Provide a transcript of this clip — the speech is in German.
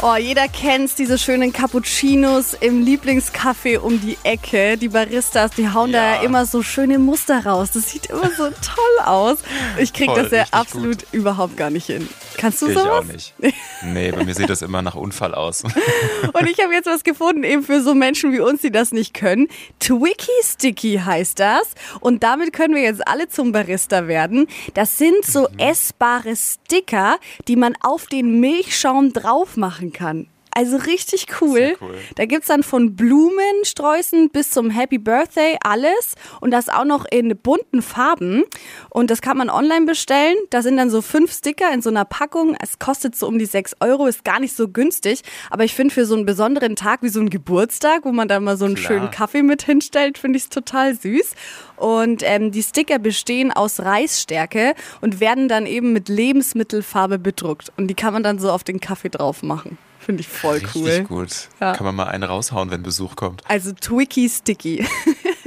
Oh, jeder kennt's, diese schönen Cappuccinos im Lieblingscafé um die Ecke. Die Baristas, die hauen da ja immer so schöne Muster raus. Das sieht immer so toll aus. Ich krieg Voll, das ja absolut gut. überhaupt gar nicht hin. Kannst du Ich sowas? auch nicht. Nee, bei mir sieht das immer nach Unfall aus. Und ich habe jetzt was gefunden, eben für so Menschen wie uns, die das nicht können. Twiki Sticky heißt das. Und damit können wir jetzt alle zum Barista werden. Das sind so essbare Sticker, die man auf den Milchschaum drauf machen kann. Also richtig cool. Cool. Da gibt's dann von Blumensträußen bis zum Happy Birthday alles. Und das auch noch in bunten Farben. Und das kann man online bestellen. Da sind dann so fünf Sticker in so einer Packung. Es kostet so um die sechs Euro, ist gar nicht so günstig. Aber ich finde für so einen besonderen Tag wie so einen Geburtstag, wo man da mal so einen Klar. schönen Kaffee mit hinstellt, finde ich es total süß. Und ähm, die Sticker bestehen aus Reisstärke und werden dann eben mit Lebensmittelfarbe bedruckt. Und die kann man dann so auf den Kaffee drauf machen. Finde ich voll Richtig cool. gut. Ja. Kann man mal einen raushauen, wenn Besuch kommt. Also Twiki Sticky.